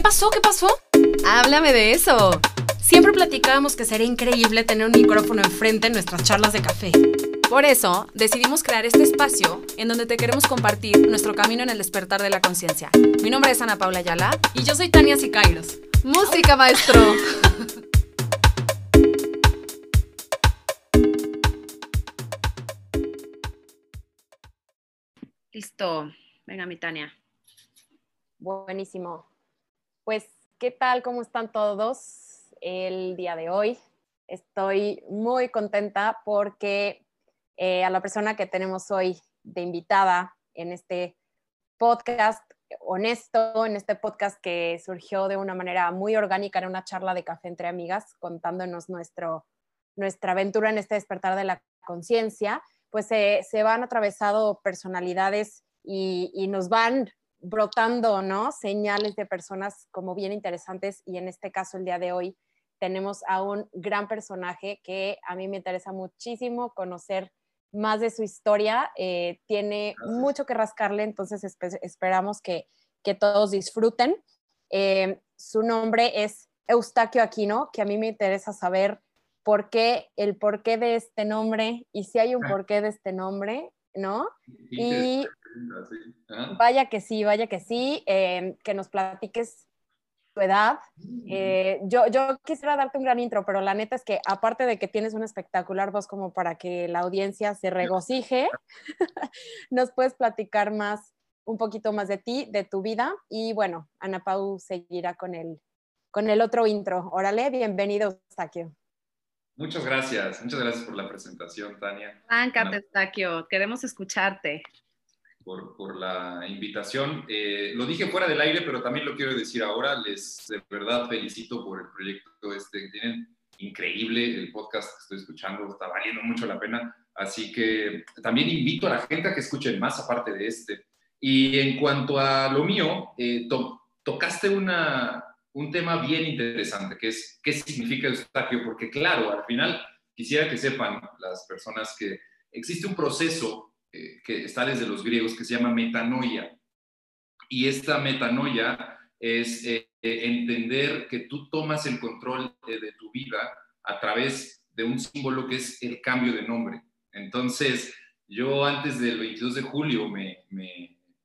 ¿Qué pasó? ¿Qué pasó? Háblame de eso. Siempre platicábamos que sería increíble tener un micrófono enfrente en nuestras charlas de café. Por eso, decidimos crear este espacio en donde te queremos compartir nuestro camino en el despertar de la conciencia. Mi nombre es Ana Paula Ayala y yo soy Tania Sicairos. ¡Música, maestro! Listo. Venga, mi Tania. Buenísimo. Pues, ¿qué tal? ¿Cómo están todos el día de hoy? Estoy muy contenta porque eh, a la persona que tenemos hoy de invitada en este podcast honesto, en este podcast que surgió de una manera muy orgánica en una charla de café entre amigas, contándonos nuestro, nuestra aventura en este despertar de la conciencia, pues se van atravesado personalidades y, nos van brotando, ¿no? Señales de personas como bien interesantes y en este caso el día de hoy tenemos a un gran personaje que a mí me interesa muchísimo conocer más de su historia. Eh, tiene mucho que rascarle, entonces esperamos que, que, todos disfruten. Eh, su nombre es Eustaquio Aquino, que a mí me interesa saber por qué, el porqué de este nombre y si hay un porqué de este nombre, ¿no? Y vaya que sí, vaya que sí, eh, que nos platiques tu edad. Eh, yo, yo quisiera darte un gran intro, pero la neta es que aparte de que tienes un espectacular voz como para que la audiencia se regocije, nos puedes platicar más, un poquito más de ti, de tu vida. Y bueno, Ana Pau seguirá con el, con el otro intro. Órale, bienvenido, Eustaquio. Muchas gracias, muchas gracias por la presentación, Tania. Áncate, Eustaquio, queremos escucharte por, la invitación. Eh, lo dije fuera del aire, pero también lo quiero decir ahora. Les de verdad felicito por el proyecto este que tienen. Increíble el podcast que estoy escuchando, está valiendo mucho la pena. Así que también invito a la gente a que escuchen más aparte de este. Y en cuanto a lo mío, eh, tocaste una, un tema bien interesante, que es qué significa Eustaquio, porque claro, al final quisiera que sepan las personas que existe un proceso eh, que está desde los griegos, que se llama metanoia. Y esta metanoia es eh, entender que tú tomas el control de, tu vida a través de un símbolo que es el cambio de nombre. Entonces, yo antes del 22 de julio me,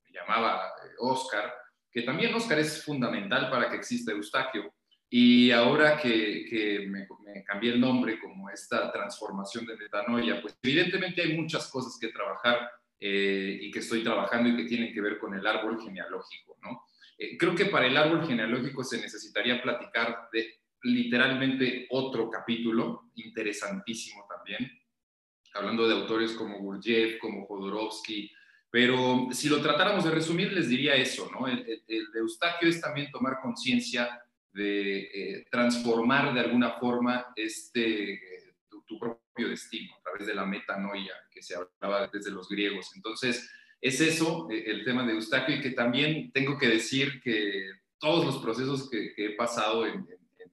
llamaba Oscar, que también Oscar es fundamental para que exista Eustaquio, y ahora que, me, cambié el nombre como esta transformación de metanoia, pues evidentemente hay muchas cosas que trabajar eh, y que estoy trabajando y que tienen que ver con el árbol genealógico, ¿no? Eh, creo que para el árbol genealógico se necesitaría platicar de literalmente otro capítulo, interesantísimo también, hablando de autores como Gurdjieff, como Jodorowsky, pero si lo tratáramos de resumir, les diría eso, ¿no? El, el de Eustaquio es también tomar conciencia de eh, transformar de alguna forma este, tu, propio destino a través de la metanoia que se hablaba desde los griegos. Entonces, es eso eh, el tema de Eustaquio y que también tengo que decir que todos los procesos que, he pasado en,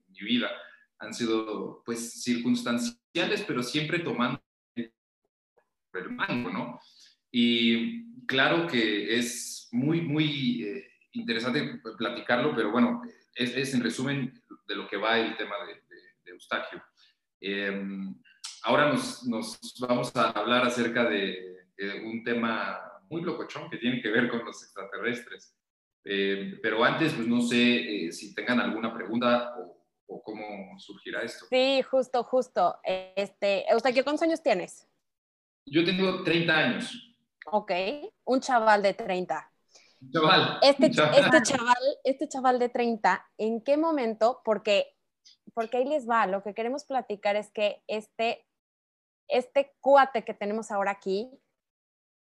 mi vida han sido pues circunstanciales, pero siempre tomando el mango, ¿no? Y claro que es muy, muy eh, interesante platicarlo, pero bueno, es, en resumen de lo que va el tema de, Eustaquio. Em, ahora nos, vamos a hablar acerca de, un tema muy locochón que tiene que ver con los extraterrestres. Em, pero antes, pues no sé eh, si tengan alguna pregunta o, cómo surgirá esto. Sí, justo, justo. Este, Eustaquio, ¿cuántos años tienes? Yo tengo 30 años. Ok, un chaval de 30. Este, este, chaval. Este chaval, de 30, ¿en qué momento? Porque, porque ahí les va, lo que queremos platicar es que este, este cuate que tenemos ahora aquí,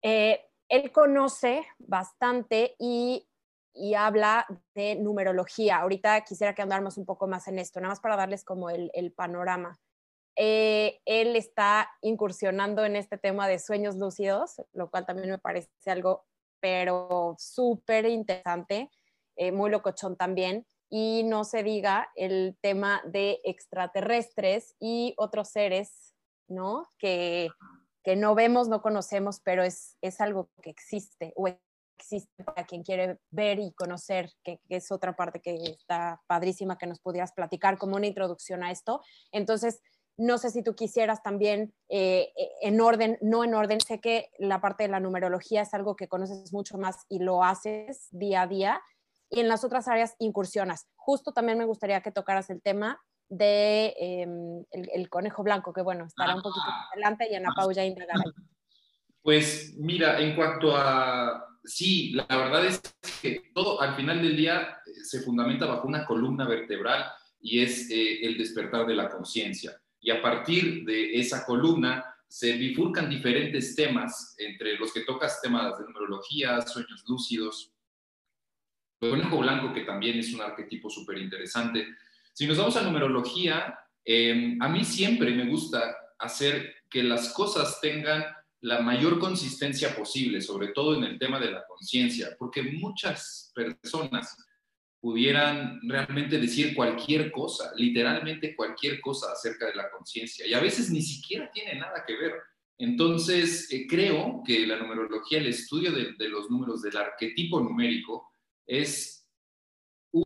eh, él conoce bastante y, y, habla de numerología. Ahorita quisiera que andáramos un poco más en esto, nada más para darles como el, el panorama. Eh, él está incursionando en este tema de sueños lúcidos, lo cual también me parece algo pero súper interesante, eh, muy locochón también. Y no se diga el tema de extraterrestres y otros seres, ¿no? Que, que no vemos, no conocemos, pero es, es algo que existe o existe para quien quiere ver y conocer, que, es otra parte que está padrísima que nos pudieras platicar como una introducción a esto. Entonces, no sé si tú quisieras también eh, eh, en orden, no en orden, sé que la parte de la numerología es algo que conoces mucho más y lo haces día a día, y en las otras áreas incursionas. Justo también me gustaría que tocaras el tema de em, el, conejo blanco, que bueno, estará un poquito más adelante y Ana Pau ya indagará. Pues mira, en cuanto a, sí, la verdad es que todo al final del día eh, se fundamenta bajo una columna vertebral y es el despertar de la conciencia y a partir de esa columna se bifurcan diferentes temas, entre los que tocas temas de numerología, sueños lúcidos, el conejo blanco, que también es un arquetipo súper interesante. Si nos vamos a numerología, em, a mí siempre me gusta hacer que las cosas tengan la mayor consistencia posible, sobre todo en el tema de la conciencia, porque muchas personas pudieran realmente decir cualquier cosa, literalmente cualquier cosa acerca de la conciencia, y a veces ni siquiera tiene nada que ver. Entonces, eh, creo que la numerología, el estudio de, los números del arquetipo numérico, es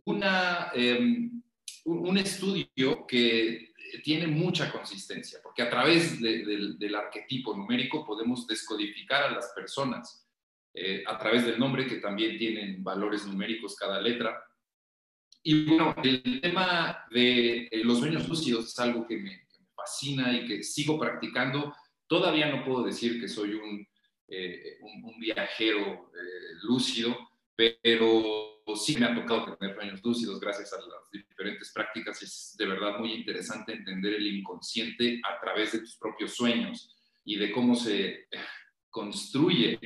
una, em, un estudio que tiene mucha consistencia, porque a través del arquetipo numérico podemos descodificar a las personas, eh, a través del nombre, que también tienen valores numéricos cada letra, y bueno, el tema de eh, los sueños lúcidos es algo que me, fascina y que sigo practicando. Todavía no puedo decir que soy un, eh, un, viajero eh, lúcido, pero sí me ha tocado tener sueños lúcidos gracias a las diferentes prácticas. Es de verdad muy interesante entender el inconsciente a través de tus propios sueños y de cómo se construye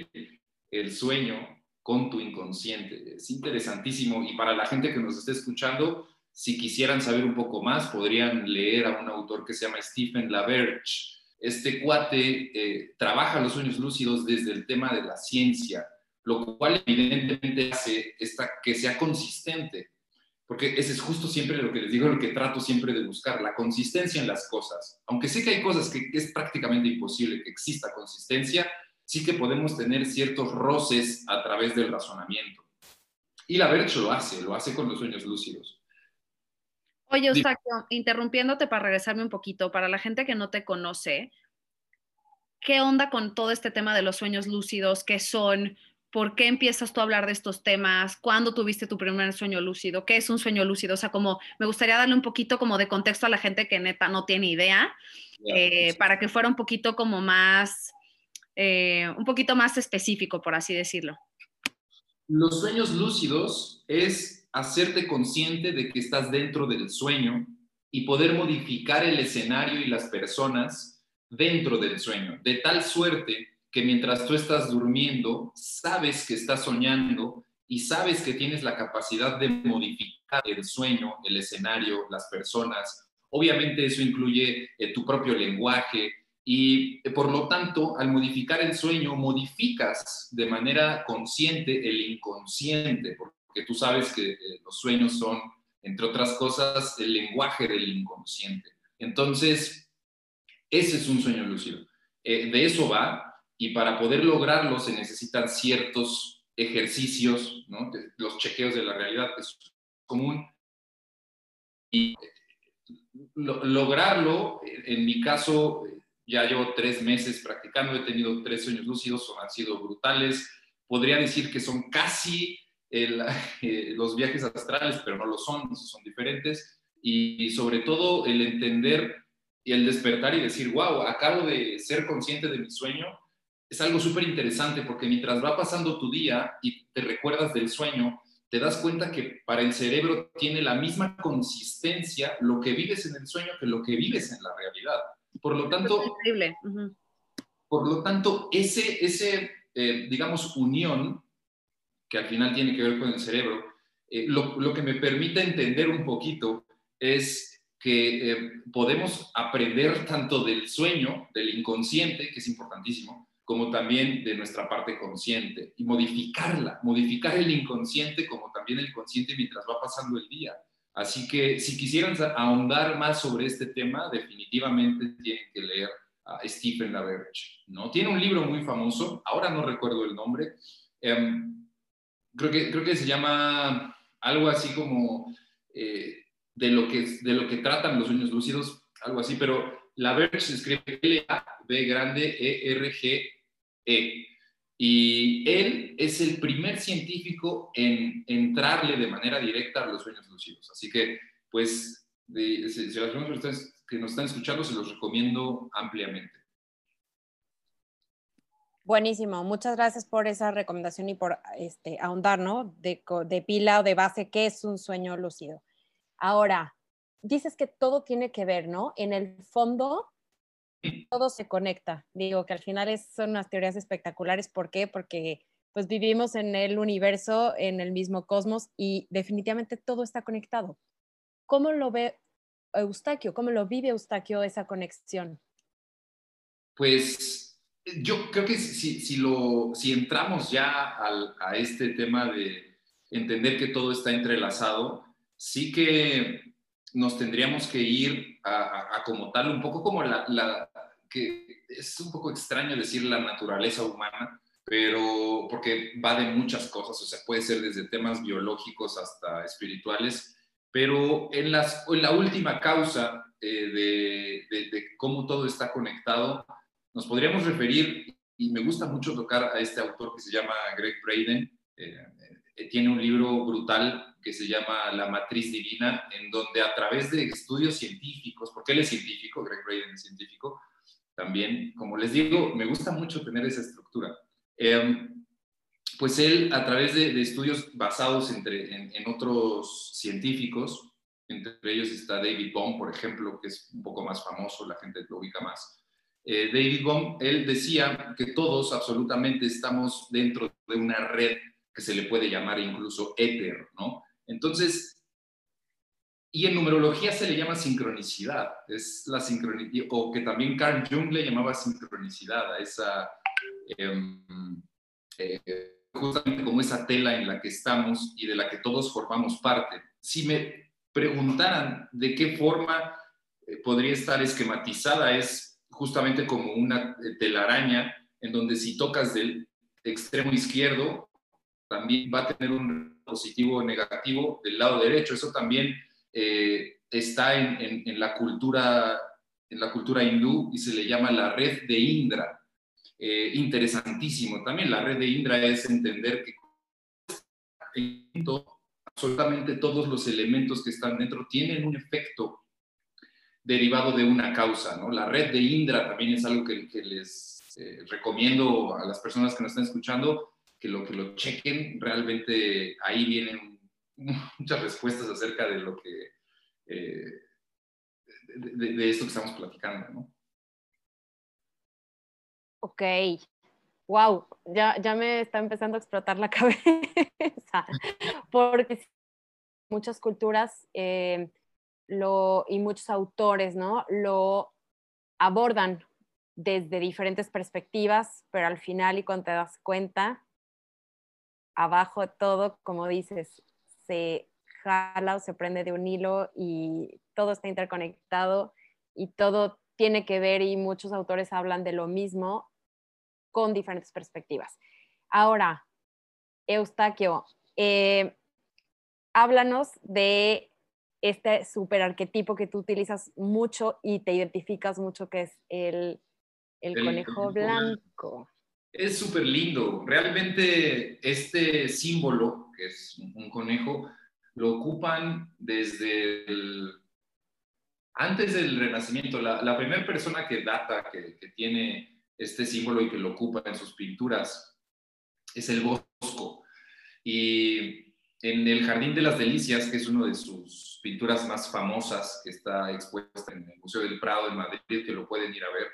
el sueño con tu inconsciente. Es interesantísimo y para la gente que nos esté escuchando, si quisieran saber un poco más, podrían leer a un autor que se llama Stephen LaBerge. Este cuate eh, trabaja los sueños lúcidos desde el tema de la ciencia, lo cual evidentemente hace que sea consistente, porque ese es justo siempre lo que les digo, lo que trato siempre de buscar, la consistencia en las cosas. Aunque sé que hay cosas que es prácticamente imposible que exista consistencia, sí que podemos tener ciertos roces a través del razonamiento. Y la Bercho lo hace, lo hace con los sueños lúcidos. Oye, Eustaquio, interrumpiéndote para regresarme un poquito, para la gente que no te conoce, ¿qué onda con todo este tema de los sueños lúcidos? ¿Qué son? ¿Por qué empiezas tú a hablar de estos temas? ¿Cuándo tuviste tu primer sueño lúcido? ¿Qué es un sueño lúcido? O sea, como me gustaría darle un poquito como de contexto a la gente que neta no tiene idea, eh, para que fuera un poquito como más eh, un poquito más específico, por así decirlo. Los sueños lúcidos es hacerte consciente de que estás dentro del sueño y poder modificar el escenario y las personas dentro del sueño, de tal suerte que mientras tú estás durmiendo, sabes que estás soñando y sabes que tienes la capacidad de modificar el sueño, el escenario, las personas. Obviamente eso incluye eh, tu propio lenguaje, y eh, por lo tanto, al modificar el sueño, modificas de manera consciente el inconsciente, porque tú sabes que eh, los sueños son, entre otras cosas, el lenguaje del inconsciente. Entonces, ese es un sueño lúcido. Eh, de eso va, y para poder lograrlo se necesitan ciertos ejercicios, los chequeos de la realidad, es común. Y lograrlo, en mi caso, ya llevo tres meses practicando, he tenido tres sueños lúcidos, han sido brutales. Podría decir que son casi eh, los viajes astrales, pero no lo son, son diferentes. Y, sobre todo el entender y el despertar y decir, wow, acabo de ser consciente de mi sueño, es algo súper interesante porque mientras va pasando tu día y te recuerdas del sueño, te das cuenta que para el cerebro tiene la misma consistencia lo que vives en el sueño que lo que vives en la realidad. Por lo tanto, por lo tanto ese, ese eh, digamos, unión, que al final tiene que ver con el cerebro, eh, lo, lo, que me permite entender un poquito es que eh, podemos aprender tanto del sueño, del inconsciente, que es importantísimo, como también de nuestra parte consciente y modificarla, modificar el inconsciente como también el consciente mientras va pasando el día. Así que si quisieran ahondar más sobre este tema, definitivamente tienen que leer a Stephen LaBerge. ¿no? Tiene un libro muy famoso, ahora no recuerdo el nombre, em, creo, que, creo que se llama algo así como eh, de, lo que, de lo que tratan los sueños lúcidos, algo así, pero la Verge se escribe L-A-B grande E-R-G-E. -E. Y él es el primer científico en entrarle de manera directa a los sueños lúcidos. Así que, pues, de, si, las personas que nos están escuchando, se los recomiendo ampliamente. Buenísimo, muchas gracias por esa recomendación y por este, ahondar, ¿no? De, de pila o de base, ¿qué es un sueño lúcido? Ahora, dices que todo tiene que ver, ¿no? En el fondo, todo se conecta. Digo que al final es, son unas teorías espectaculares. ¿Por qué? Porque pues vivimos en el universo, en el mismo cosmos y definitivamente todo está conectado. ¿Cómo lo ve Eustaquio? ¿Cómo lo vive Eustaquio esa conexión? Pues yo creo que si, si, lo, si entramos ya al, a este tema de entender que todo está entrelazado, sí que nos tendríamos que ir a, a, como tal, un poco como la, la, que es un poco extraño decir la naturaleza humana, pero porque va de muchas cosas, o sea, puede ser desde temas biológicos hasta espirituales, pero en, las, en la última causa eh, de, de, de, cómo todo está conectado, nos podríamos referir, y me gusta mucho tocar a este autor que se llama Greg Braden, eh, eh, tiene un libro brutal que se llama La Matriz Divina, en donde a través de estudios científicos, porque él es científico, Greg Braden es científico, también, como les digo, me gusta mucho tener esa estructura. Eh, pues él, a través de, estudios basados entre, en, en, otros científicos, entre ellos está David Bohm, por ejemplo, que es un poco más famoso, la gente lo ubica más, eh, David Bohm, él decía que todos absolutamente estamos dentro de una red que se le puede llamar incluso éter, ¿no? Entonces, y en numerología se le llama sincronicidad, es la sincronicidad, o que también Carl Jung le llamaba sincronicidad a esa, eh, eh, justamente como esa tela en la que estamos y de la que todos formamos parte. Si me preguntaran de qué forma eh, podría estar esquematizada, es justamente como una telaraña en donde si tocas del extremo izquierdo, también va a tener un positivo o negativo del lado derecho. Eso también eh, está en, la cultura, en la cultura hindú y se le llama la red de Indra. Eh, interesantísimo. También la red de Indra es entender que absolutamente todos los elementos que están dentro tienen un efecto derivado de una causa. ¿no? La red de Indra también es algo que, que les eh, recomiendo a las personas que nos están escuchando que lo, que lo chequen. Realmente ahí vienen muchas respuestas acerca de lo que, eh, de, esto que estamos platicando. ¿no? Ok, wow, ya, ya me está empezando a explotar la cabeza, porque muchas culturas eh, lo, y muchos autores, ¿no? Lo abordan desde diferentes perspectivas, pero al final y cuando te das cuenta, abajo de todo, como dices, se jala o se prende de un hilo y todo está interconectado y todo tiene que ver y muchos autores hablan de lo mismo con diferentes perspectivas. Ahora, Eustaquio, eh, háblanos de este super arquetipo que tú utilizas mucho y te identificas mucho, que es el, el, el conejo blanco. Es súper lindo. Realmente este símbolo, que es un conejo, lo ocupan desde antes del Renacimiento. La, primera persona que data, que, tiene este símbolo y que lo ocupa en sus pinturas, es el Bosco. Y en el Jardín de las Delicias, que es una de sus pinturas más famosas, que está expuesta en el Museo del Prado en Madrid, que lo pueden ir a ver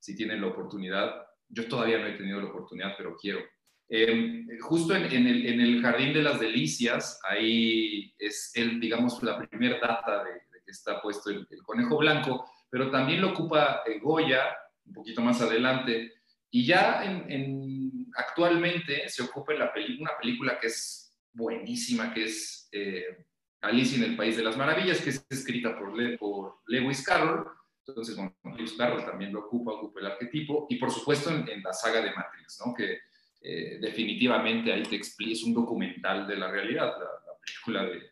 si tienen la oportunidad. Yo todavía no he tenido la oportunidad, pero quiero. Eh, justo en, el, Jardín de las Delicias, ahí es el, digamos, la primera data de, que está puesto el, conejo blanco, pero también lo ocupa eh, Goya, un poquito más adelante, y ya en, actualmente se ocupa en la peli una película que es buenísima que es eh, Alicia en el País de las Maravillas, que es escrita por, Le, por Lewis Carroll. Entonces, bueno, Lewis Carroll también lo ocupa, ocupa el arquetipo. Y por supuesto en, en la saga de Matrix, ¿no? que eh, definitivamente ahí te explica, es un documental de la realidad, la, película de,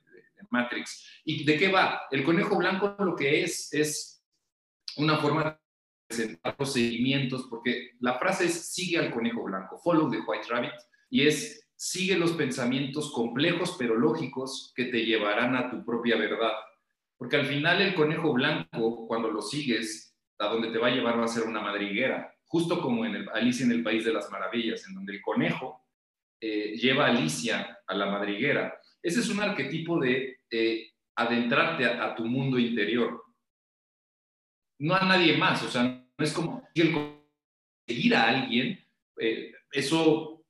Matrix. ¿Y de qué va? El conejo blanco lo que es es una forma de presentar procedimientos, porque la frase es sigue al conejo blanco, follow the white rabbit, y es sigue los pensamientos complejos pero lógicos que te llevarán a tu propia verdad. Porque al final el conejo blanco, cuando lo sigues, a donde te va a llevar va a ser una madriguera, justo como en el, Alicia en el País de las Maravillas, en donde el conejo eh, lleva a Alicia a la madriguera. Ese es un arquetipo de adentrarte a, tu mundo interior. No a nadie más, o sea, no es como seguir a alguien, eh, eso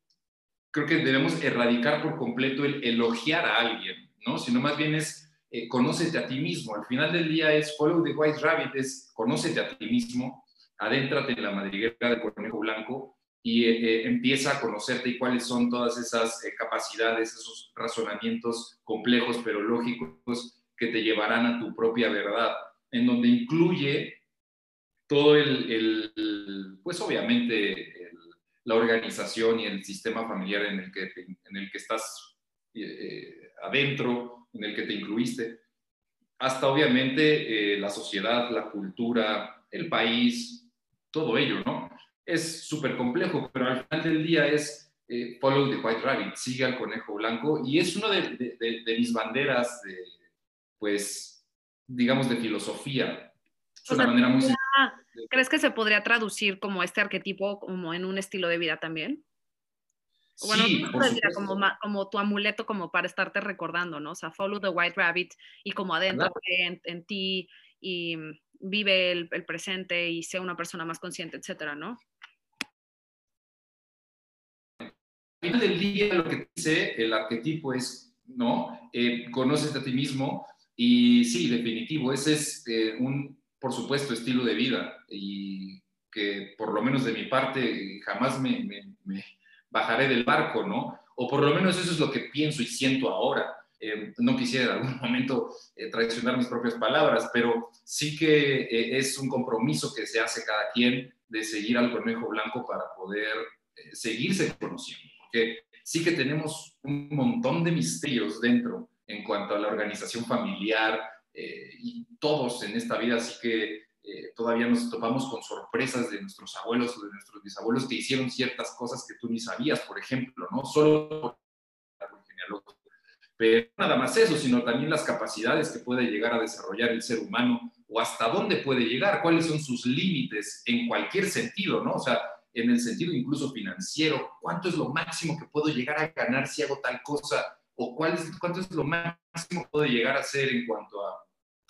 creo que debemos erradicar por completo el elogiar a alguien, ¿no? Sino más bien es eh, conócete a ti mismo. Al final del día es follow the white rabbit, es conócete a ti mismo, adéntrate en la madriguera del conejo blanco y eh, eh, empieza a conocerte y cuáles son todas esas capacidades, esos razonamientos complejos pero lógicos que te llevarán a tu propia verdad, en donde incluye todo el, pues obviamente la organización y el sistema familiar en el que, en el que estás adentro, en el que te incluiste, hasta obviamente eh, la sociedad, la cultura, el país, todo ello, ¿no? Es súper complejo, pero al final del día es eh, follow the white rabbit, sigue al conejo blanco, y es una de, mis banderas de, pues, digamos, de filosofía. Es una manera muy... ¿Crees que se podría traducir como este arquetipo como en un estilo de vida también? Bueno, sí, como, como, tu amuleto como para estarte recordando, ¿no? O sea, follow the white rabbit y como adentro en, ti y vive el, presente y sea una persona más consciente, etcétera, ¿no? Al final del día lo que dice el arquetipo es, ¿no? Eh, conoces a ti mismo y sí, definitivo, ese es eh, un, por supuesto, estilo de vida y que por lo menos de mi parte jamás me bajaré del barco, ¿no? O por lo menos eso es lo que pienso y siento ahora. Eh, no quisiera en algún momento eh, traicionar mis propias palabras, pero sí que eh, es un compromiso que se hace cada quien de seguir al conejo blanco para poder seguirse conociendo, porque sí que tenemos un montón de misterios dentro en cuanto a la organización familiar y todos en esta vida, así que eh, todavía nos topamos con sorpresas de nuestros abuelos o de nuestros bisabuelos que hicieron ciertas cosas que tú ni sabías, por ejemplo, ¿no? Solo por Pero nada más eso, sino también las capacidades que puede llegar a desarrollar el ser humano o hasta dónde puede llegar, cuáles son sus límites en cualquier sentido, ¿no? O sea, en el sentido incluso financiero, cuánto es lo máximo que puedo llegar a ganar si hago tal cosa, o cuál es, cuánto es lo máximo que puedo llegar a hacer en cuanto a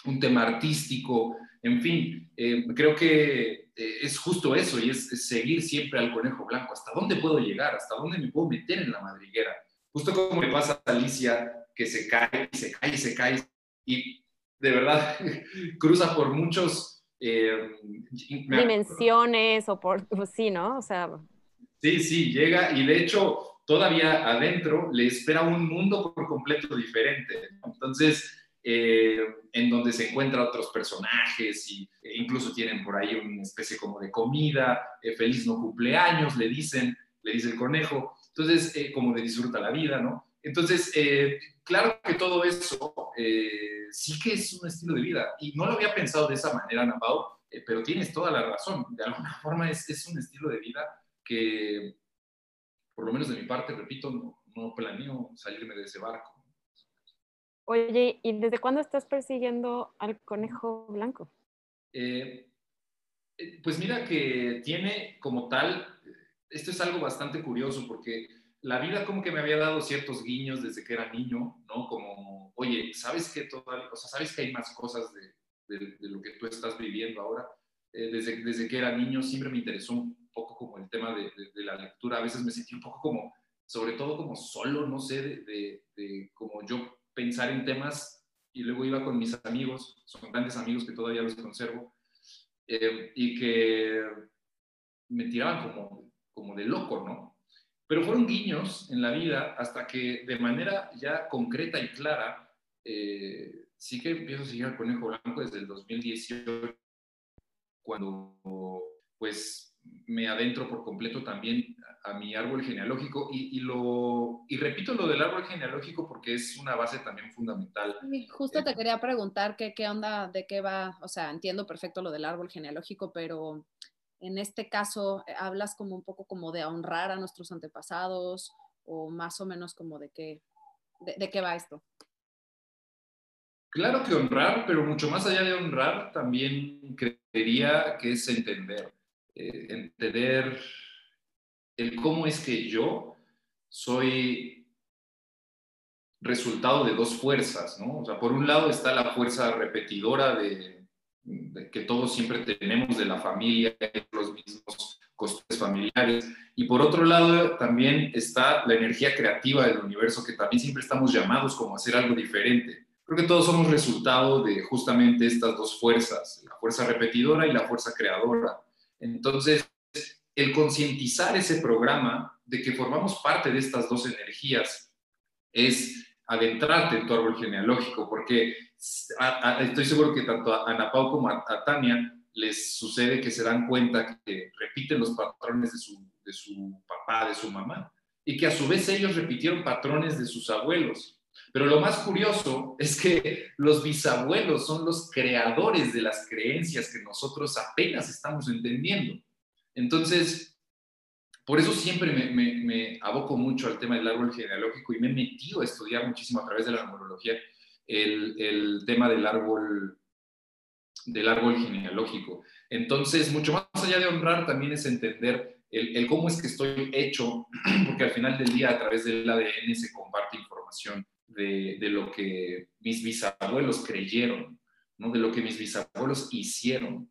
un tema artístico, en fin, eh, creo que eh, es justo eso y es, seguir siempre al conejo blanco. ¿Hasta dónde puedo llegar? ¿Hasta dónde me puedo meter en la madriguera? Justo como le pasa a Alicia, que se cae y se cae y se cae y de verdad cruza por muchos... Eh, dimensiones o por, pues sí, ¿no? O sea... Sí, sí, llega y de hecho todavía adentro le espera un mundo por completo diferente. Entonces, eh, en donde se encuentran otros personajes y, e incluso tienen por ahí una especie como de comida, eh, feliz no cumpleaños, le dicen, le dice el conejo, entonces eh, como de disfruta la vida, ¿no? Entonces, claro que todo eso sí que es un estilo de vida y no lo había pensado de esa manera, Ana pero tienes toda la razón, de alguna forma es, es, un estilo de vida que, por lo menos de mi parte, repito, no, no planeo salirme de ese barco. Oye, ¿y desde cuándo estás persiguiendo al conejo blanco? Eh, eh, pues mira que tiene como tal, esto es algo bastante curioso porque la vida como que me había dado ciertos guiños desde que era niño, ¿no? Como, oye, ¿sabes que todavía, o sea, sabes que hay más cosas de, de, lo que tú estás viviendo ahora? Eh, desde, desde que era niño siempre me interesó un poco como el tema de, de, la lectura, a veces me sentí un poco como, sobre todo como solo, no sé, de, como yo pensar en temas y luego iba con mis amigos, son grandes amigos que todavía los conservo, eh, y que me tiraban como, como de loco, ¿no? Pero fueron guiños en la vida hasta que de manera ya concreta y clara, eh, sí que empiezo a seguir al Conejo Blanco desde el 2018, cuando pues me adentro por completo también a, mi árbol genealógico y, lo, y repito lo del árbol genealógico porque es una base también fundamental. justo te quería preguntar qué, qué onda, de qué va, o sea, entiendo perfecto lo del árbol genealógico, pero en este caso eh, hablas como un poco como de honrar a nuestros antepasados o más o menos como de qué, de qué va esto. Claro que honrar, pero mucho más allá de honrar, también creería que es entender. Eh, entender el cómo es que yo soy resultado de dos fuerzas, ¿no? O sea, por un lado está la fuerza repetidora de, que todos siempre tenemos de la familia, los mismos costes familiares, y por otro lado también está la energía creativa del universo, que también siempre estamos llamados como a hacer algo diferente. Creo que todos somos resultado de justamente estas dos fuerzas, la fuerza repetidora y la fuerza creadora. Entonces, el concientizar ese programa de que formamos parte de estas dos energías es adentrarte en tu árbol genealógico, porque estoy seguro que tanto a Ana Pau como a, Tania les sucede que se dan cuenta que repiten los patrones de su, de su papá, de su mamá, y que a su vez ellos repitieron patrones de sus abuelos. Pero lo más curioso es que los bisabuelos son los creadores de las creencias que nosotros apenas estamos entendiendo. Entonces, por eso siempre me, aboco mucho al tema del árbol genealógico y me he metido a estudiar muchísimo a través de la numerología el, tema del árbol, del árbol genealógico. Entonces, mucho más allá de honrar, también es entender el, cómo es que estoy hecho, porque al final del día a través del ADN se comparte información de, lo que mis bisabuelos creyeron, ¿no? de lo que mis bisabuelos hicieron.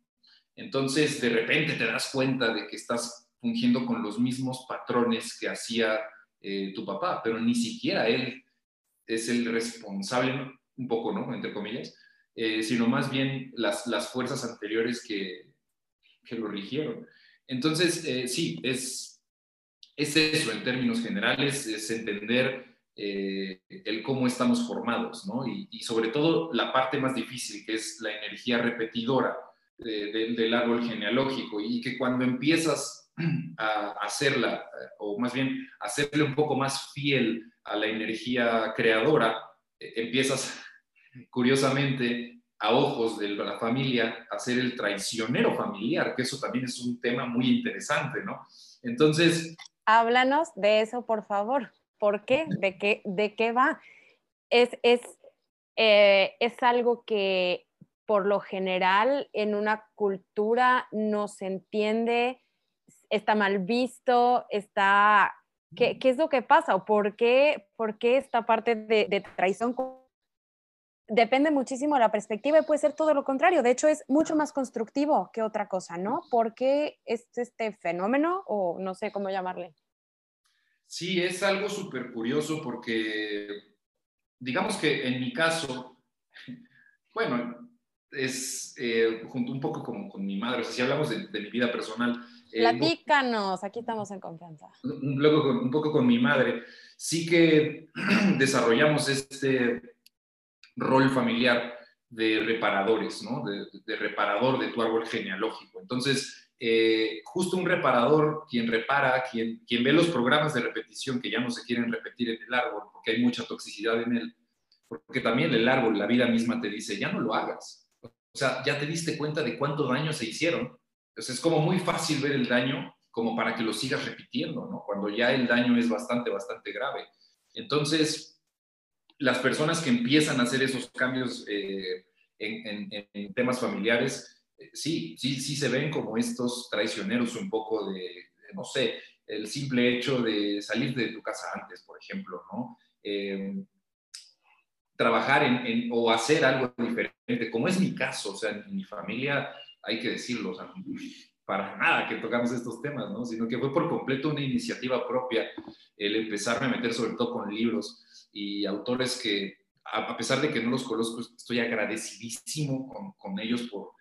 Entonces, de repente te das cuenta de que estás fungiendo con los mismos patrones que hacía eh, tu papá, pero ni siquiera él es el responsable, un poco, ¿no? Entre comillas, eh, sino más bien las, las fuerzas anteriores que, que lo rigieron. Entonces, eh, sí, es, es eso en términos generales, es entender eh, el cómo estamos formados, ¿no? Y, sobre todo la parte más difícil, que es la energía repetidora del árbol genealógico, y que cuando empiezas a hacerla, o más bien hacerle un poco más fiel a la energía creadora, eh, empiezas, curiosamente, a ojos de la familia, a ser el traicionero familiar, que eso también es un tema muy interesante, ¿no? Entonces... Háblanos de eso, por favor. ¿Por qué? ¿De qué, de qué va? Es, es, eh, es algo que por lo general en una cultura no se entiende, está mal visto, está... ¿Qué, es lo que pasa? ¿O por qué, por qué esta parte de, de traición depende muchísimo de la perspectiva y puede ser todo lo contrario. De hecho, es mucho más constructivo que otra cosa, ¿no? ¿Por qué es este fenómeno o no sé cómo llamarle? Sí, es algo súper curioso porque, digamos que en mi caso, bueno, es eh, junto un poco como con mi madre, o sea, si hablamos de, mi vida personal. Eh, Platícanos, aquí estamos en confianza. Luego, un poco con mi madre, sí que desarrollamos este rol familiar de reparadores, ¿no? De, reparador de tu árbol genealógico. Entonces, eh, justo un reparador, quien repara, quien, quien ve los programas de repetición que ya no se quieren repetir en el árbol porque hay mucha toxicidad en él, porque también el árbol, la vida misma te dice, ya no lo hagas. O sea, ya te diste cuenta de cuánto daño se hicieron. Entonces es como muy fácil ver el daño como para que lo sigas repitiendo, ¿no? Cuando ya el daño es bastante, bastante grave. Entonces, las personas que empiezan a hacer esos cambios eh, en, temas familiares, eh, sí, sí, sí se ven como estos traicioneros un poco de, no sé, el simple hecho de salir de tu casa antes, por ejemplo, ¿no? Em, trabajar en, o hacer algo diferente, como es mi caso, o sea, en mi familia, hay que decirlo, para nada que tocamos estos temas, ¿no? Sino que fue por completo una iniciativa propia el empezarme a meter sobre todo con libros y autores que, a, pesar de que no los conozco, estoy agradecidísimo con, con ellos por,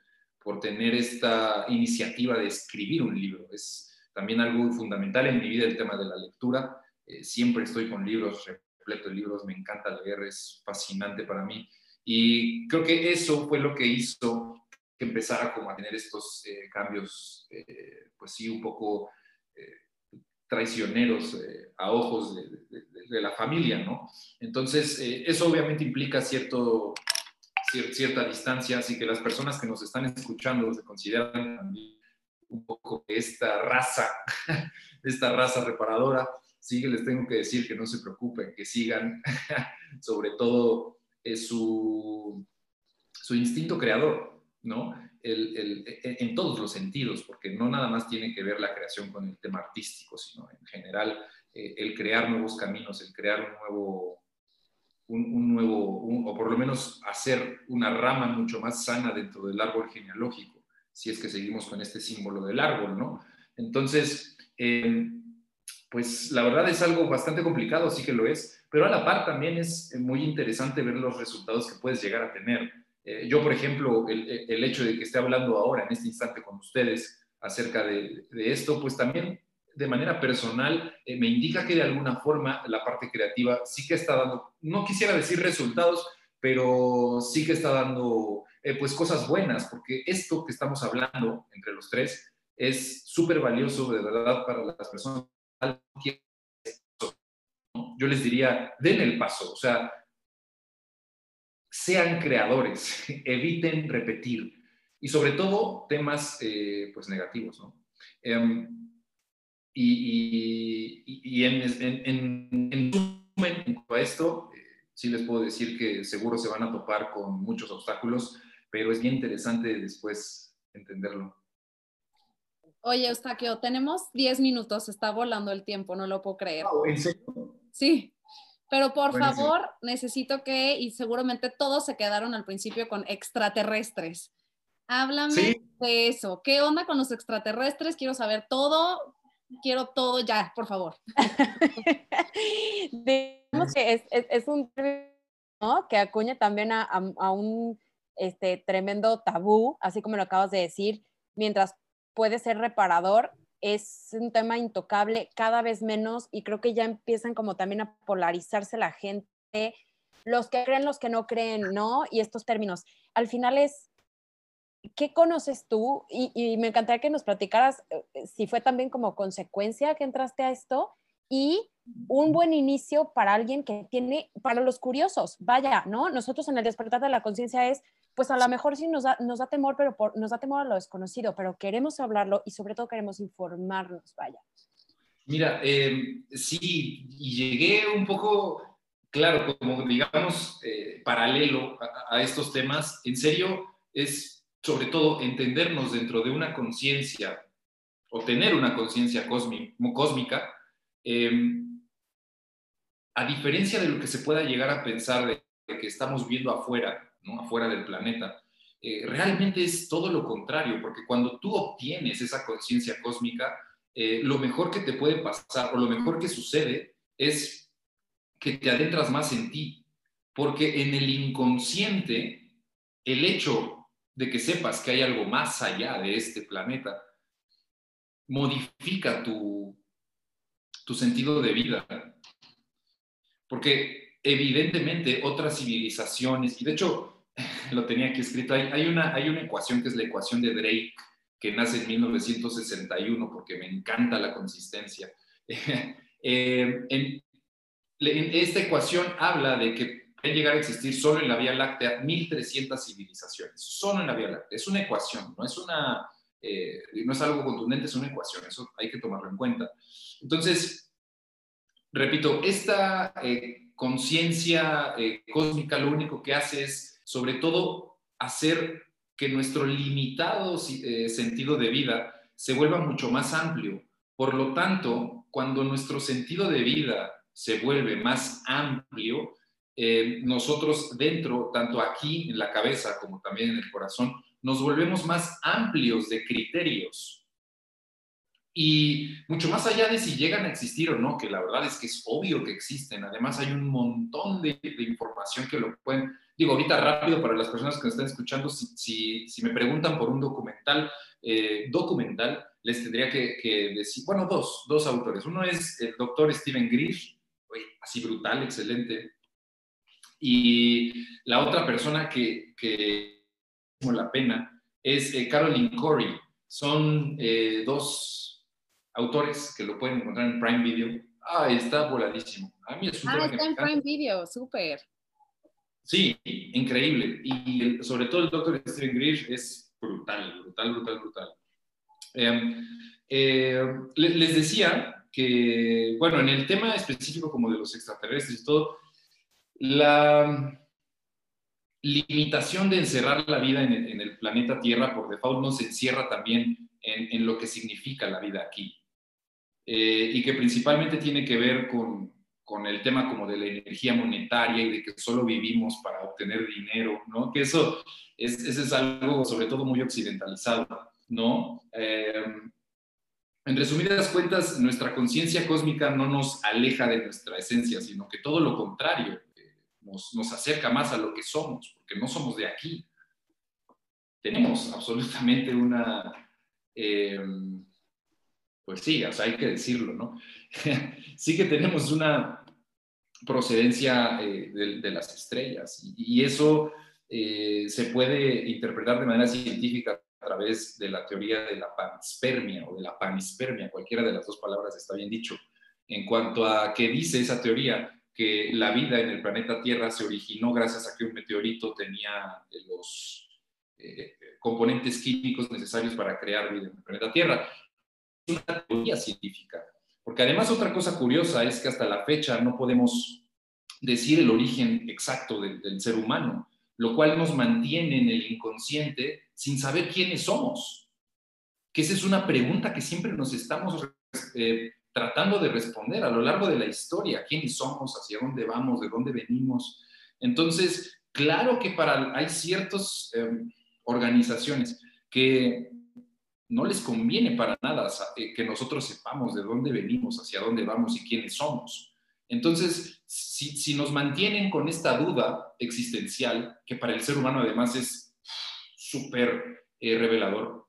por tener esta iniciativa de escribir un libro. Es también algo fundamental en mi vida el tema de la lectura. Eh, siempre estoy con libros, repleto de libros, me encanta leer, es fascinante para mí. Y creo que eso fue lo que hizo que empezara como a tener estos cambios, pues sí, un poco traicioneros a ojos de, de, la familia, ¿no? Entonces, eso obviamente implica cierto, cierta distancia, así que las personas que nos están escuchando se consideran también un poco esta raza, esta raza reparadora, sí que les tengo que decir que no se preocupen, que sigan sobre todo eh, su, su instinto creador, ¿no? El, en todos los sentidos, porque no nada más tiene que ver la creación con el tema artístico, sino en general eh, el crear nuevos caminos, el crear un nuevo, un, nuevo, o por lo menos hacer una rama mucho más sana dentro del árbol genealógico, si es que seguimos con este símbolo del árbol, ¿no? Entonces, eh, pues la verdad es algo bastante complicado, sí que lo es, pero a la par también es muy interesante ver los resultados que puedes llegar a tener. Eh, yo, por ejemplo, el, hecho de que esté hablando ahora, en este instante, con ustedes acerca de, de esto, pues también de manera personal eh, me indica que de alguna forma la parte creativa sí que está dando, no quisiera decir resultados, pero sí que está dando eh, pues cosas buenas, porque esto que estamos hablando entre los tres es súper valioso de verdad para las personas. Yo les diría, den el paso, o sea, sean creadores, eviten repetir y sobre todo temas eh, pues negativos, ¿no? Em, y, y, en, en, en, en, a esto, eh, sí les puedo decir que seguro se van a topar con muchos obstáculos, pero es bien interesante después entenderlo. Oye, Eustaquio, tenemos 10 minutos, está volando el tiempo, no lo puedo creer. Oh, ¿En serio? Sí, pero por favor, necesito que, y seguramente todos se quedaron al principio con extraterrestres. Háblame de eso. ¿Qué onda con los extraterrestres? Quiero saber todo quiero todo ya, por favor. Digamos que es, es, un ¿no? que acuña también a, a, un este, tremendo tabú, así como lo acabas de decir, mientras puede ser reparador, es un tema intocable cada vez menos y creo que ya empiezan como también a polarizarse la gente, los que creen, los que no creen, ¿no? Y estos términos. Al final es ¿qué conoces tú? Y, me encantaría que nos platicaras eh, eh, si fue también como consecuencia que entraste a esto y un buen inicio para alguien que tiene, para los curiosos, vaya, ¿no? Nosotros en el despertar de la conciencia es, pues a lo mejor sí nos da, nos da temor, pero nos da temor a lo desconocido, pero queremos hablarlo y sobre todo queremos informarnos, vaya. Mira, em, sí, y llegué un poco, claro, como digamos, eh, paralelo a estos temas, en serio, es sobre todo entendernos dentro de una conciencia o tener una conciencia cósmica, em, a diferencia de lo que se pueda llegar a pensar de, que estamos viendo afuera, ¿no? afuera del planeta, eh, realmente es todo lo contrario, porque cuando tú obtienes esa conciencia cósmica, eh, lo mejor que te puede pasar o lo mejor que sucede es que te adentras más en ti, porque en el inconsciente, el hecho de que sepas que hay algo más allá de este planeta, modifica tu, tu sentido de vida. Porque evidentemente otras civilizaciones, y de hecho lo tenía aquí escrito, hay, una, hay una ecuación que es la ecuación de Drake, que nace en 1961, porque me encanta la consistencia. Eh, en esta ecuación habla de que llegar a existir solo en la Vía Láctea 1.300 civilizaciones, solo en la Vía Láctea. Es una ecuación, no es, una, eh, no es algo contundente, es una ecuación, eso hay que tomarlo en cuenta. Entonces, repito, esta eh, conciencia eh, cósmica lo único que hace es, sobre todo, hacer que nuestro limitado sentido de vida se vuelva mucho más amplio. Por lo tanto, cuando nuestro sentido de vida se vuelve más amplio, eh, nosotros dentro, tanto aquí en la cabeza como también en el corazón, nos volvemos más amplios de criterios. Y mucho más allá de si llegan a existir o no, que la verdad es que es obvio que existen. Además hay un montón de, información que lo pueden... Digo, ahorita rápido para las personas que nos están escuchando, si, si, me preguntan por un documental, eh, documental, les tendría que, que, decir, bueno, dos, dos autores. Uno es el doctor Steven Grish, así brutal, excelente, y la otra persona que, que la pena es eh, Caroline Corey. Son eh, dos autores que lo pueden encontrar en Prime Video. Ah, está voladísimo. A mí es un ah, está en Prime Video, súper. Sí, increíble. Y sobre todo el doctor Steven Grish es brutal, brutal, brutal, brutal. Em, eh, les decía que, bueno, en el tema específico como de los extraterrestres y todo, la limitación de encerrar la vida en el, planeta Tierra por default nos encierra también en, lo que significa la vida aquí. Eh, y que principalmente tiene que ver con, con, el tema como de la energía monetaria y de que solo vivimos para obtener dinero, ¿no? Que eso es, es algo sobre todo muy occidentalizado, ¿no? Eh, en resumidas cuentas, nuestra conciencia cósmica no nos aleja de nuestra esencia, sino que todo lo contrario, nos, nos, acerca más a lo que somos, porque no somos de aquí. Tenemos absolutamente una, eh, pues sí, o sea, hay que decirlo, ¿no? sí que tenemos una procedencia eh, de, las estrellas y, eso se puede interpretar de manera científica a través de la teoría de la panspermia o de la panispermia, cualquiera de las dos palabras está bien dicho, en cuanto a que dice esa teoría que la vida en el planeta Tierra se originó gracias a que un meteorito tenía los eh, componentes químicos necesarios para crear vida en el planeta Tierra. Es una teoría científica, porque además otra cosa curiosa es que hasta la fecha no podemos decir el origen exacto del ser humano lo cual nos mantiene en el inconsciente sin saber quiénes somos. Que esa es una pregunta que siempre nos estamos eh, tratando de responder a lo largo de la historia. ¿Quiénes somos? ¿Hacia dónde vamos? ¿De dónde venimos? Entonces, claro que para, hay ciertas em, organizaciones que no les conviene para nada eh, que nosotros sepamos de dónde venimos, hacia dónde vamos y quiénes somos. Entonces, si, nos mantienen con esta duda existencial, que para el ser humano además es súper eh, revelador,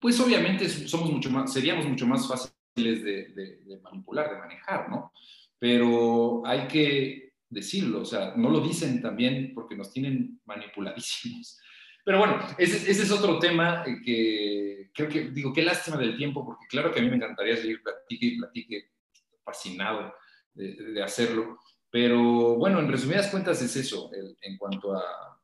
pues obviamente somos mucho más, seríamos mucho más fáciles de, manipular, de manejar, ¿no? Pero hay que decirlo, o sea, no lo dicen también porque nos tienen manipuladísimos. Pero bueno, ese, ese, es otro tema que creo que, digo, qué lástima del tiempo, porque claro que a mí me encantaría seguir platique y platique, fascinado de, hacerlo. Pero bueno, en resumidas cuentas es eso, en cuanto a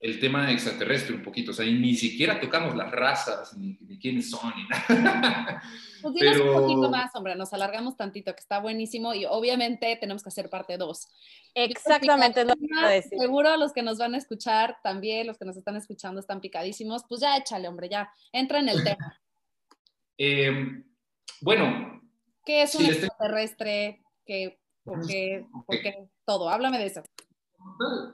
el tema extraterrestre un poquito, o sea, ni siquiera tocamos las razas, ni, quiénes son, ni nada. Pues dinos un poquito más, hombre, nos alargamos tantito, que está buenísimo y obviamente tenemos que hacer parte 2. Exactamente, es lo que decir. Seguro los que nos van a escuchar también, los que nos están escuchando están picadísimos, pues ya échale, hombre, ya, entra en el tema. Eh, bueno, ¿Qué es un extraterrestre? ¿Qué, por, qué, por, qué, todo? Háblame de eso.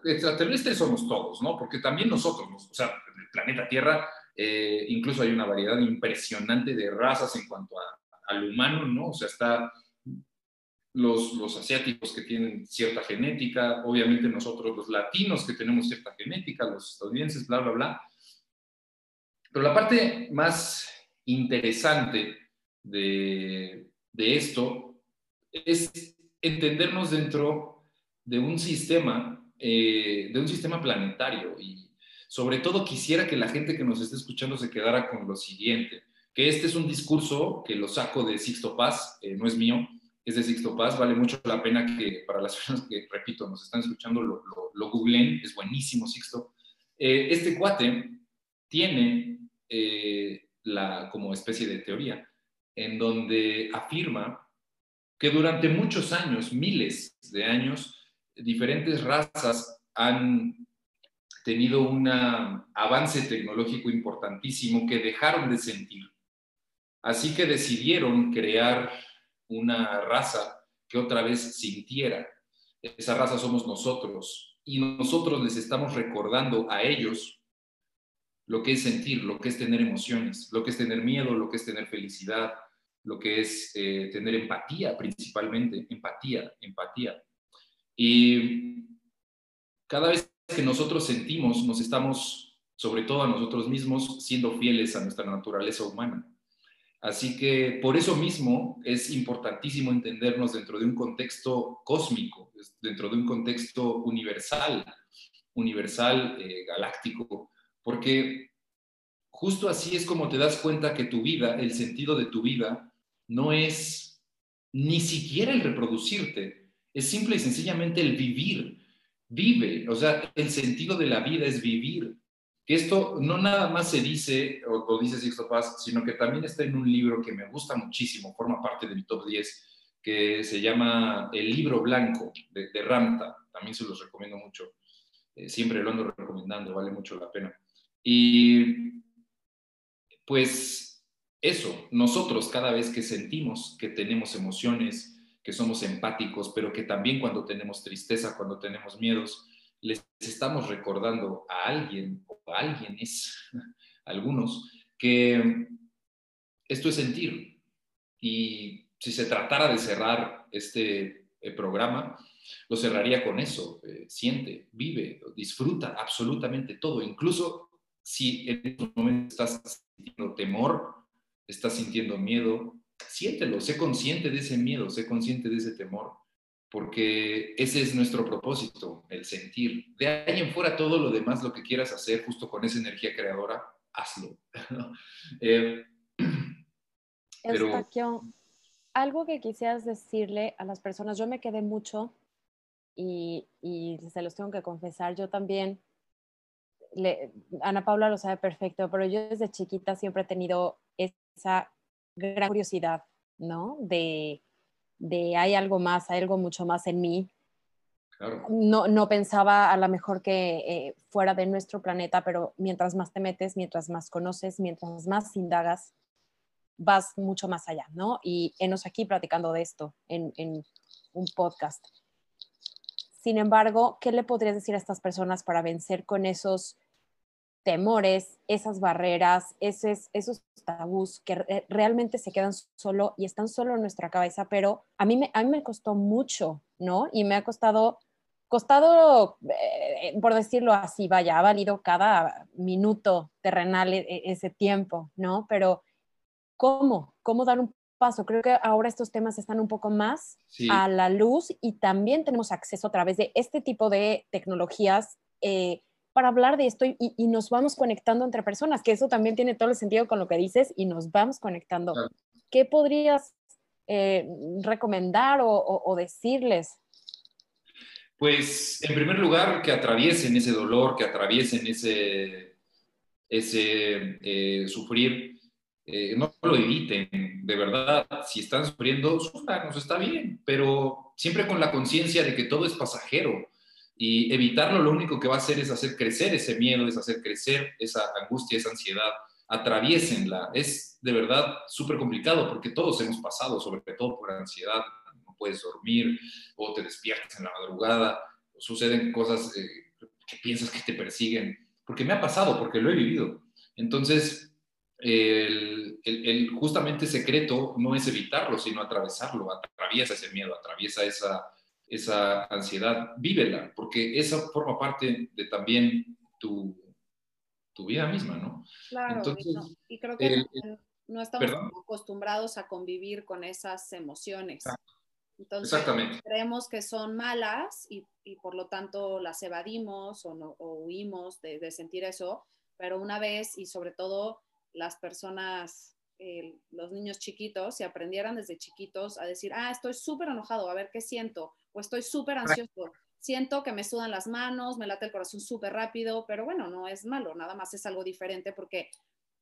Extraterrestres somos todos, ¿no? Porque también nosotros, o sea, el planeta Tierra, eh, incluso hay una variedad impresionante de razas en cuanto a, al humano, ¿no? O sea, está los, los, asiáticos que tienen cierta genética, obviamente nosotros los latinos que tenemos cierta genética, los estadounidenses, bla, bla, bla. Pero la parte más interesante de, de esto es entendernos dentro de un sistema, eh, de un sistema planetario. Y sobre todo quisiera que la gente que nos esté escuchando se quedara con lo siguiente, que este es un discurso que lo saco de Sixto Paz, eh, no es mío, es de Sixto Paz, vale mucho la pena que para las personas que, repito, nos están escuchando, lo, lo, googlen, es buenísimo Sixto. Eh, este cuate tiene la, como especie de teoría en donde afirma que durante muchos años, miles de años, diferentes razas han tenido un avance tecnológico importantísimo que dejaron de sentir. Así que decidieron crear una raza que otra vez sintiera. Esa raza somos nosotros y nosotros les estamos recordando a ellos lo que es sentir, lo que es tener emociones, lo que es tener miedo, lo que es tener felicidad, lo que es eh, tener empatía principalmente, empatía, empatía. Y cada vez que nosotros sentimos, nos estamos, sobre todo a nosotros mismos, siendo fieles a nuestra naturaleza humana. Así que por eso mismo es importantísimo entendernos dentro de un contexto cósmico, dentro de un contexto universal, universal, eh, galáctico, porque justo así es como te das cuenta que tu vida, el sentido de tu vida, no es ni siquiera el reproducirte, es simple y sencillamente el vivir. Vive, o sea, el sentido de la vida es vivir. Que esto no nada más se dice, o lo dice Sixto Paz, sino que también está en un libro que me gusta muchísimo, forma parte de mi top 10, que se llama El libro blanco de, de Ramta. También se los recomiendo mucho. Eh, siempre lo ando recomendando, vale mucho la pena. Y pues eso, nosotros cada vez que sentimos que tenemos emociones, que somos empáticos, pero que también cuando tenemos tristeza, cuando tenemos miedos, les estamos recordando a alguien o a alguienes, algunos, que esto es sentir. Y si se tratara de cerrar este eh, programa, lo cerraría con eso. Eh, siente, vive, disfruta absolutamente todo. Incluso si en estos momentos estás sintiendo temor, estás sintiendo miedo, siéntelo, sé consciente de ese miedo, sé consciente de ese temor, porque ese es nuestro propósito, el sentir. De ahí en fuera todo lo demás, lo que quieras hacer justo con esa energía creadora, hazlo. eh, pero... algo que quisieras decirle a las personas, yo me quedé mucho y, y se los tengo que confesar, yo también, Ana Paula lo sabe perfecto, pero yo desde chiquita siempre he tenido esa gran curiosidad, ¿no? De, de hay algo más, hay algo mucho más en mí. No, no pensaba a lo mejor que eh, fuera de nuestro planeta, pero mientras más te metes, mientras más conoces, mientras más indagas, vas mucho más allá, ¿no? Y enos aquí platicando de esto en, en un podcast. Sin embargo, ¿qué le podrías decir a estas personas para vencer con esos temores, esas barreras, esos, esos tabús que realmente se quedan solo y están solo en nuestra cabeza, pero a mí me, a mí me costó mucho, ¿no? Y me ha costado, costado, eh, por decirlo así, vaya, ha valido cada minuto terrenal e, e, ese tiempo, ¿no? Pero ¿cómo? ¿Cómo dar un paso? Creo que ahora estos temas están un poco más a la luz y también tenemos acceso a través de este tipo de tecnologías. Eh, para hablar de esto y, nos vamos conectando entre personas, que eso también tiene todo el sentido con lo que dices y nos vamos conectando. ¿Qué podrías eh, recomendar o, decirles? Pues en primer lugar, que atraviesen ese dolor, que atraviesen ese, ese eh, sufrir, eh, no lo eviten, de verdad, si están sufriendo, nos está bien, pero siempre con la conciencia de que todo es pasajero y evitarlo lo único que va a hacer es hacer crecer ese miedo, es hacer crecer esa angustia, esa ansiedad. Atraviesenla. Es de verdad súper complicado porque todos hemos pasado, sobre todo por ansiedad. No puedes dormir o te despiertas en la madrugada, o suceden cosas eh, que piensas que te persiguen. Porque me ha pasado, porque lo he vivido. Entonces, el, el, justamente secreto no es evitarlo, sino atravesarlo. Atraviesa ese miedo, atraviesa esa, esa ansiedad, vívela, porque eso forma parte de también tu, tu vida misma, ¿no? Claro, y, creo que no, estamos acostumbrados a convivir con esas emociones. Entonces, Exactamente. creemos que son malas y, y, por lo tanto las evadimos o, no, o huimos de, de, sentir eso, pero una vez y sobre todo las personas los niños chiquitos, si aprendieran desde chiquitos a decir, ah, estoy súper enojado, a ver qué siento, o estoy súper ansioso, siento que me sudan las manos, me late el corazón súper rápido, pero bueno, no es malo, nada más es algo diferente porque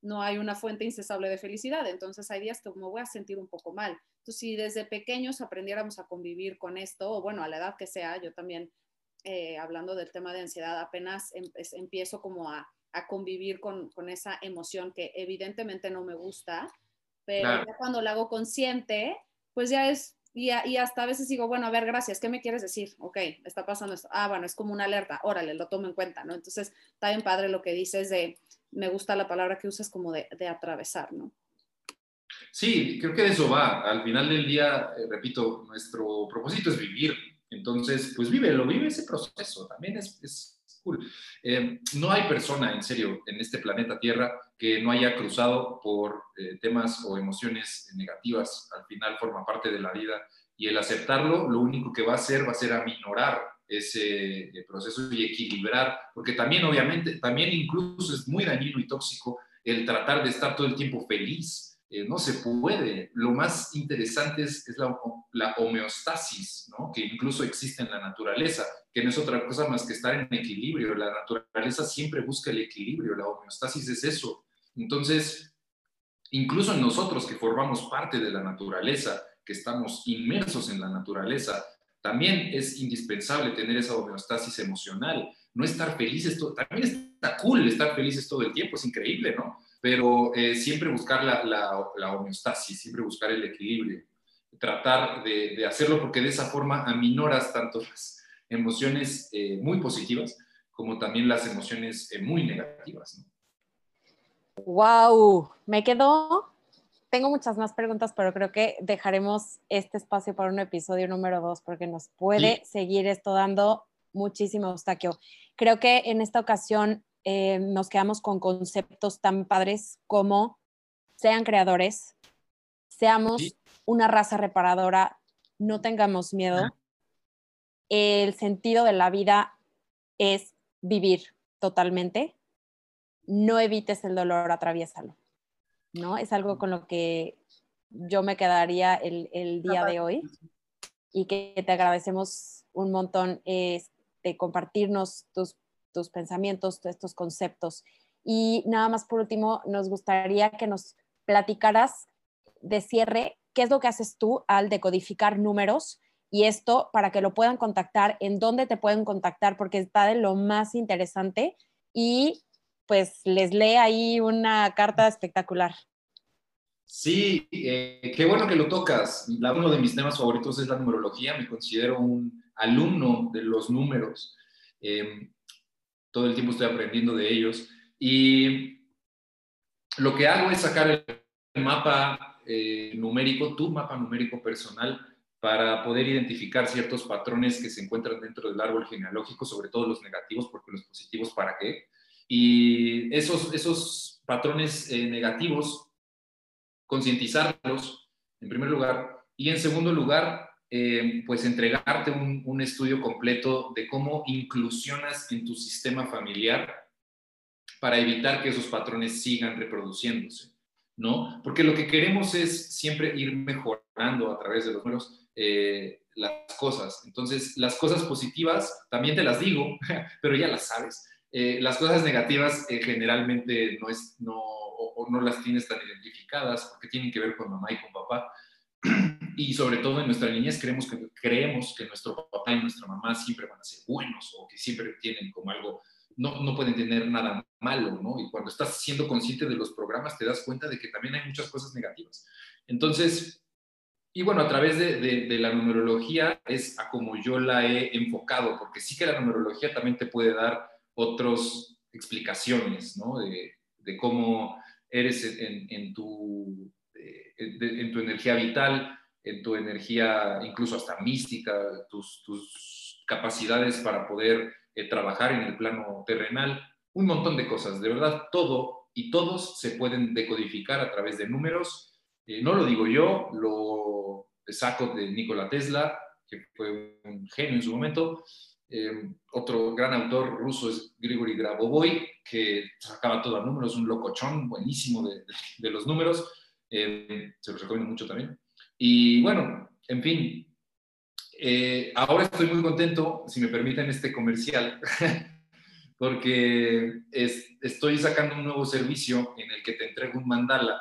no hay una fuente incesable de felicidad, entonces hay días que me voy a sentir un poco mal. Entonces, si desde pequeños aprendiéramos a convivir con esto, o bueno, a la edad que sea, yo también, eh, hablando del tema de ansiedad, apenas em, empiezo como a a convivir con, con, esa emoción que evidentemente no me gusta, pero cuando la hago consciente, pues ya es, y, hasta a veces digo, bueno, a ver, gracias, ¿qué me quieres decir? Ok, está pasando esto. Ah, bueno, es como una alerta, órale, lo tomo en cuenta, ¿no? Entonces, está bien padre lo que dices de, me gusta la palabra que usas como de, de atravesar, ¿no? Sí, creo que de eso va. Al final del día, eh, repito, nuestro propósito es vivir. Entonces, pues vívelo, vive ese proceso. También es eh, no hay persona, en serio, en este planeta Tierra que no haya cruzado por eh, temas o emociones negativas. Al final forma parte de la vida y el aceptarlo lo único que va a hacer va a ser aminorar ese eh, proceso y equilibrar, porque también obviamente, también incluso es muy dañino y tóxico el tratar de estar todo el tiempo feliz. Eh, no se puede. Lo más interesante es, la, homeostasis, ¿no? que incluso existe en la naturaleza, que no es otra cosa más que estar en equilibrio. La naturaleza siempre busca el equilibrio, la homeostasis es eso. Entonces, incluso en nosotros que formamos parte de la naturaleza, que estamos inmersos en la naturaleza, también es indispensable tener esa homeostasis emocional. No estar felices, también está cool estar felices todo el tiempo, es increíble, ¿no? Pero eh, siempre buscar la, la, homeostasis, siempre buscar el equilibrio, tratar de, hacerlo porque de esa forma aminoras tanto las emociones eh, muy positivas como también las emociones eh, muy negativas. ¿no? ¡Wow! Me quedó tengo muchas más preguntas, pero creo que dejaremos este espacio para un episodio número dos porque nos puede seguir esto dando muchísimo obstáculo. Creo que en esta ocasión eh, nos quedamos con conceptos tan padres como sean creadores, seamos una raza reparadora, no tengamos miedo. El sentido de la vida es vivir totalmente. No evites el dolor, atraviésalo. ¿no? Es algo con lo que yo me quedaría el, día de hoy y que te agradecemos un montón de compartirnos tus, tus pensamientos, estos conceptos. Y nada más por último, nos gustaría que nos platicaras de cierre qué es lo que haces tú al decodificar números y esto para que lo puedan contactar, en dónde te pueden contactar, porque está de lo más interesante y pues les lee ahí una carta espectacular. Sí, eh, qué bueno que lo tocas. uno de mis temas favoritos es la numerología. Me considero un alumno de los números. Em, todo el tiempo estoy aprendiendo de ellos. Y lo que hago es sacar el mapa eh, numérico, tu mapa numérico personal, para poder identificar ciertos patrones que se encuentran dentro del árbol genealógico, sobre todo los negativos, porque los positivos, ¿para qué? Y esos, esos patrones eh, negativos, concientizarlos, en primer lugar, y en segundo lugar, eh, pues entregarte un, un, estudio completo de cómo inclusionas en tu sistema familiar para evitar que esos patrones sigan reproduciéndose, ¿no? Porque lo que queremos es siempre ir mejorando a través de los números eh, las cosas. Entonces, las cosas positivas también te las digo, pero ya las sabes. Eh, las cosas negativas generalmente no, es, no, o, no las tienes tan identificadas porque tienen que ver con mamá y con papá. Y sobre todo en nuestra niñez creemos que, creemos que nuestro papá y nuestra mamá siempre van a ser buenos o que siempre tienen como algo, no, no pueden tener nada malo, ¿no? Y cuando estás siendo consciente de los programas te das cuenta de que también hay muchas cosas negativas. Entonces, y bueno, a través de, de, la numerología es a como yo la he enfocado, porque sí que la numerología también te puede dar otras explicaciones, ¿no? De, de cómo eres en, en tu, eh, en tu energía vital, en tu energía incluso hasta mística, tus, tus capacidades para poder eh, trabajar en el plano terrenal, un montón de cosas. De verdad, todo y todos se pueden decodificar a través de números. Eh, no lo digo yo, lo saco de Nikola Tesla, que fue un genio en su momento, eh, otro gran autor ruso es Grigory Grabovoi, que sacaba todo a números, un locochón buenísimo de, de, los números. Se los recomiendo mucho también. Y bueno, en fin, eh, ahora estoy muy contento, si me permiten este comercial, porque estoy sacando un nuevo servicio en el que te entrego un mandala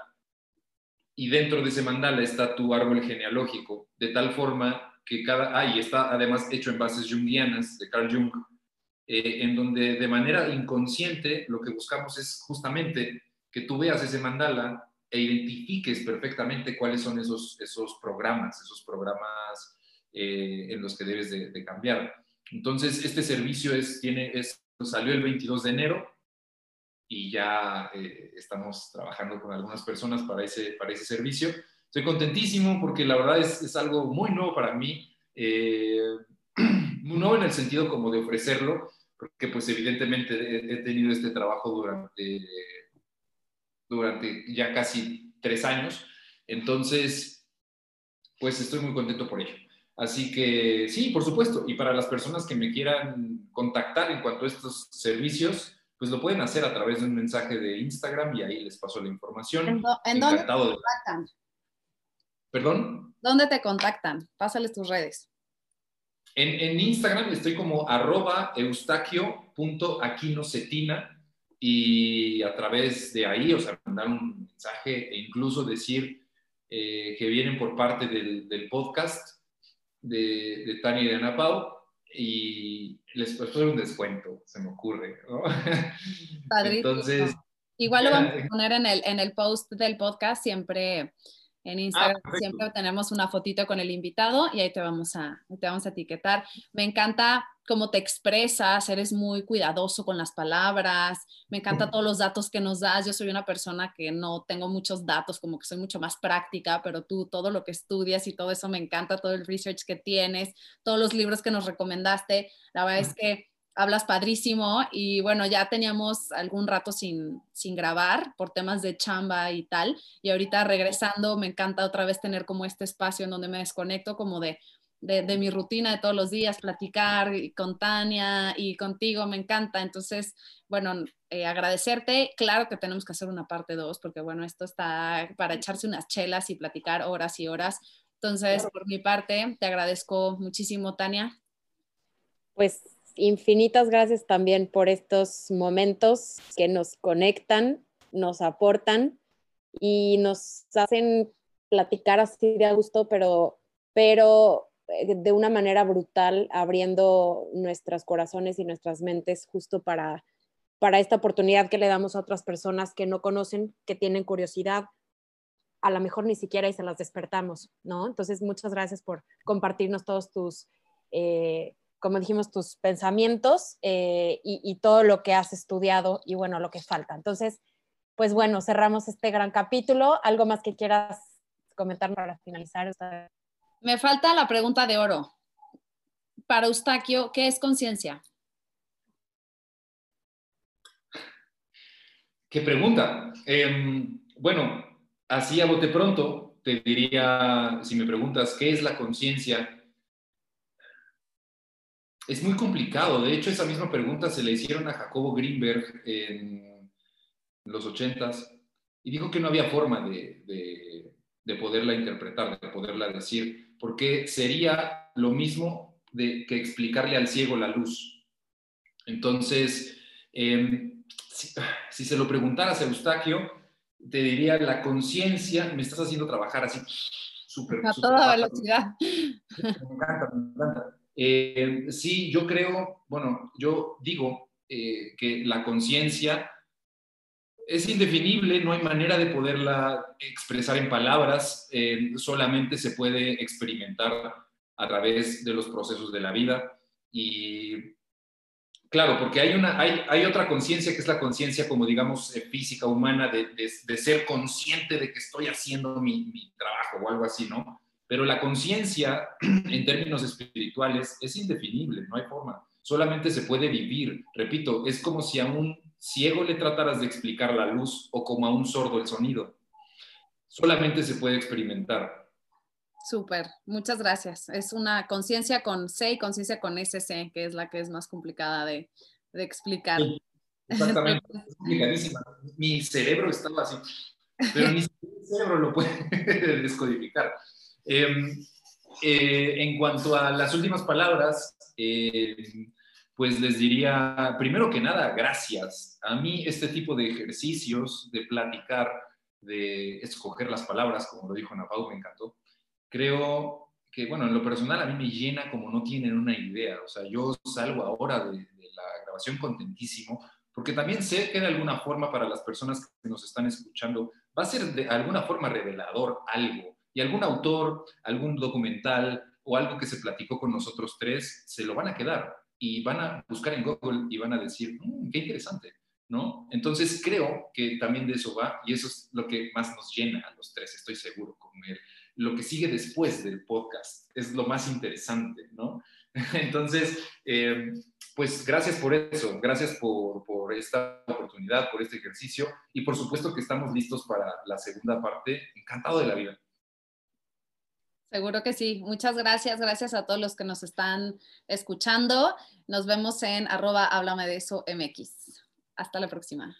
y dentro de ese mandala está tu árbol genealógico, de tal forma que cada, ah, está además hecho en bases jungianas de Carl Jung, eh, en donde de manera inconsciente lo que buscamos es justamente que tú veas ese mandala e identifiques perfectamente cuáles son esos, esos programas, esos programas eh, en los que debes de, cambiar. Entonces, este servicio es, tiene, es, salió el 22 de enero y ya eh, estamos trabajando con algunas personas para ese, para ese servicio. Estoy contentísimo porque la verdad es, es algo muy nuevo para mí, eh, muy nuevo en el sentido como de ofrecerlo, porque pues evidentemente he, tenido este trabajo durante, durante ya casi tres años, entonces pues estoy muy contento por ello. Así que sí, por supuesto, y para las personas que me quieran contactar en cuanto a estos servicios, pues lo pueden hacer a través de un mensaje de Instagram y ahí les paso la información. ¿En, dónde te contactan? ¿Perdón? ¿Dónde te contactan? Pásales tus redes. En, Instagram estoy como arroba eustaquio.aquinocetina y a través de ahí, o sea, mandar un mensaje e incluso decir eh, que vienen por parte del, podcast de, de Tania y de Ana Pau y les puedo un descuento, se me ocurre. ¿no? Entonces, Igual lo vamos a poner en el, en el post del podcast, siempre en Instagram ah, siempre tenemos una fotito con el invitado y ahí te vamos a, te vamos a etiquetar. Me encanta cómo te expresas, eres muy cuidadoso con las palabras, me encanta todos los datos que nos das. Yo soy una persona que no tengo muchos datos, como que soy mucho más práctica, pero tú todo lo que estudias y todo eso me encanta, todo el research que tienes, todos los libros que nos recomendaste. La verdad es que hablas padrísimo y bueno, ya teníamos algún rato sin, sin grabar por temas de chamba y tal, y ahorita regresando me encanta otra vez tener como este espacio en donde me desconecto como de, de, mi rutina de todos los días, platicar con Tania y contigo, me encanta. Entonces, bueno, eh, agradecerte. Claro que tenemos que hacer una parte dos, porque bueno, esto está para echarse unas chelas y platicar horas y horas. Entonces, por mi parte, te agradezco muchísimo, Tania. Pues infinitas gracias también por estos momentos que nos conectan, nos aportan y nos hacen platicar así de a gusto, pero, pero eh, de una manera brutal, abriendo nuestros corazones y nuestras mentes justo para, para esta oportunidad que le damos a otras personas que no conocen, que tienen curiosidad, a lo mejor ni siquiera y se las despertamos, ¿no? Entonces, muchas gracias por compartirnos todos tus... Eh, como dijimos, tus pensamientos eh, y, todo lo que has estudiado y bueno, lo que falta. Entonces, pues bueno, cerramos este gran capítulo. ¿Algo más que quieras comentar para finalizar? Me falta la pregunta de oro. Para Eustaquio, ¿qué es conciencia? ¿Qué pregunta? Em, bueno, así a bote pronto, te diría, si me preguntas, ¿qué es la conciencia? Es muy complicado. De hecho, esa misma pregunta se le hicieron a Jacobo Greenberg en los ochentas y dijo que no había forma de, de, poderla interpretar, de poderla decir, porque sería lo mismo de, que explicarle al ciego la luz. Entonces, em, si, se lo preguntaras a Eustaquio, te diría, la conciencia, me estás haciendo trabajar así, súper. A toda velocidad. Me encanta, me encanta. Eh, sí, yo creo, bueno, yo digo eh, que la conciencia es indefinible, no hay manera de poderla expresar en palabras, eh, solamente se puede experimentar a través de los procesos de la vida. Y claro, porque hay, una, hay, otra conciencia que es la conciencia como digamos física, humana, de, de, ser consciente de que estoy haciendo mi, mi trabajo o algo así, ¿no? Pero la conciencia, en términos espirituales, es indefinible, no hay forma. Solamente se puede vivir. Repito, es como si a un ciego le trataras de explicar la luz o como a un sordo el sonido. Solamente se puede experimentar. Súper, muchas gracias. Es una conciencia con C y conciencia con SC, que es la que es más complicada de, explicar. exactamente, es complicadísima. Mi cerebro estaba así, pero ni mi cerebro lo puede descodificar. Em, eh, en cuanto a las últimas palabras, em, pues les diría, primero que nada, gracias. A mí este tipo de ejercicios, de platicar, de escoger las palabras, como lo dijo Napau, me encantó. Creo que, bueno, en lo personal a mí me llena como no tienen una idea. O sea, yo salgo ahora de, de la grabación contentísimo, porque también sé que de alguna forma para las personas que nos están escuchando va a ser de alguna forma revelador algo y algún autor, algún documental o algo que se platicó con nosotros tres, se lo van a quedar y van a buscar en Google y van a decir, mm, qué interesante, ¿no? Entonces creo que también de eso va y eso es lo que más nos llena a los tres, estoy seguro, con Lo que sigue después del podcast es lo más interesante, ¿no? Entonces, eh, pues gracias por eso, gracias por, por, esta oportunidad, por este ejercicio y por supuesto que estamos listos para la segunda parte. Encantado de la vida. Seguro que sí. Muchas gracias. Gracias a todos los que nos están escuchando. Nos vemos en arroba háblame de eso MX. Hasta la próxima.